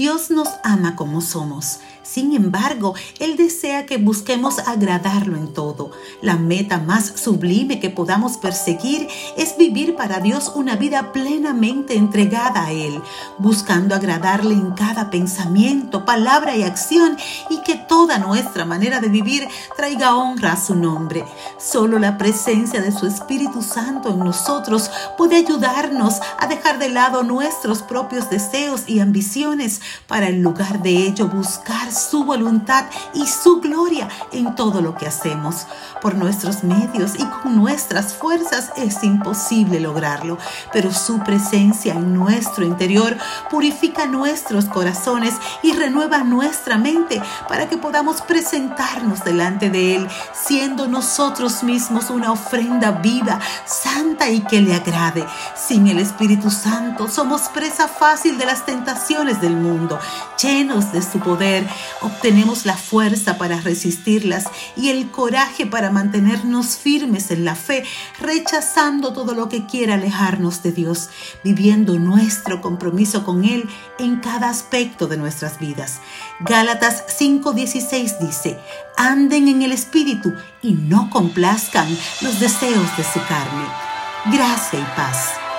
Dios nos ama como somos. Sin embargo, Él desea que busquemos agradarlo en todo. La meta más sublime que podamos perseguir es vivir para Dios una vida plenamente entregada a Él, buscando agradarle en cada pensamiento, palabra y acción y que toda nuestra manera de vivir traiga honra a su nombre. Solo la presencia de su Espíritu Santo en nosotros puede ayudarnos a dejar de lado nuestros propios deseos y ambiciones para en lugar de ello buscar su voluntad y su gloria en todo lo que hacemos. Por nuestros medios y con nuestras fuerzas es imposible lograrlo, pero su presencia en nuestro interior purifica nuestros corazones y renueva nuestra mente para que podamos presentarnos delante de Él, siendo nosotros mismos una ofrenda viva, santa y que le agrade. Sin el Espíritu Santo somos presa fácil de las tentaciones del mundo. Llenos de su poder, obtenemos la fuerza para resistirlas y el coraje para mantenernos firmes en la fe, rechazando todo lo que quiera alejarnos de Dios, viviendo nuestro compromiso con Él en cada aspecto de nuestras vidas. Gálatas 5:16 dice, anden en el Espíritu y no complazcan los deseos de su carne. Gracia y paz.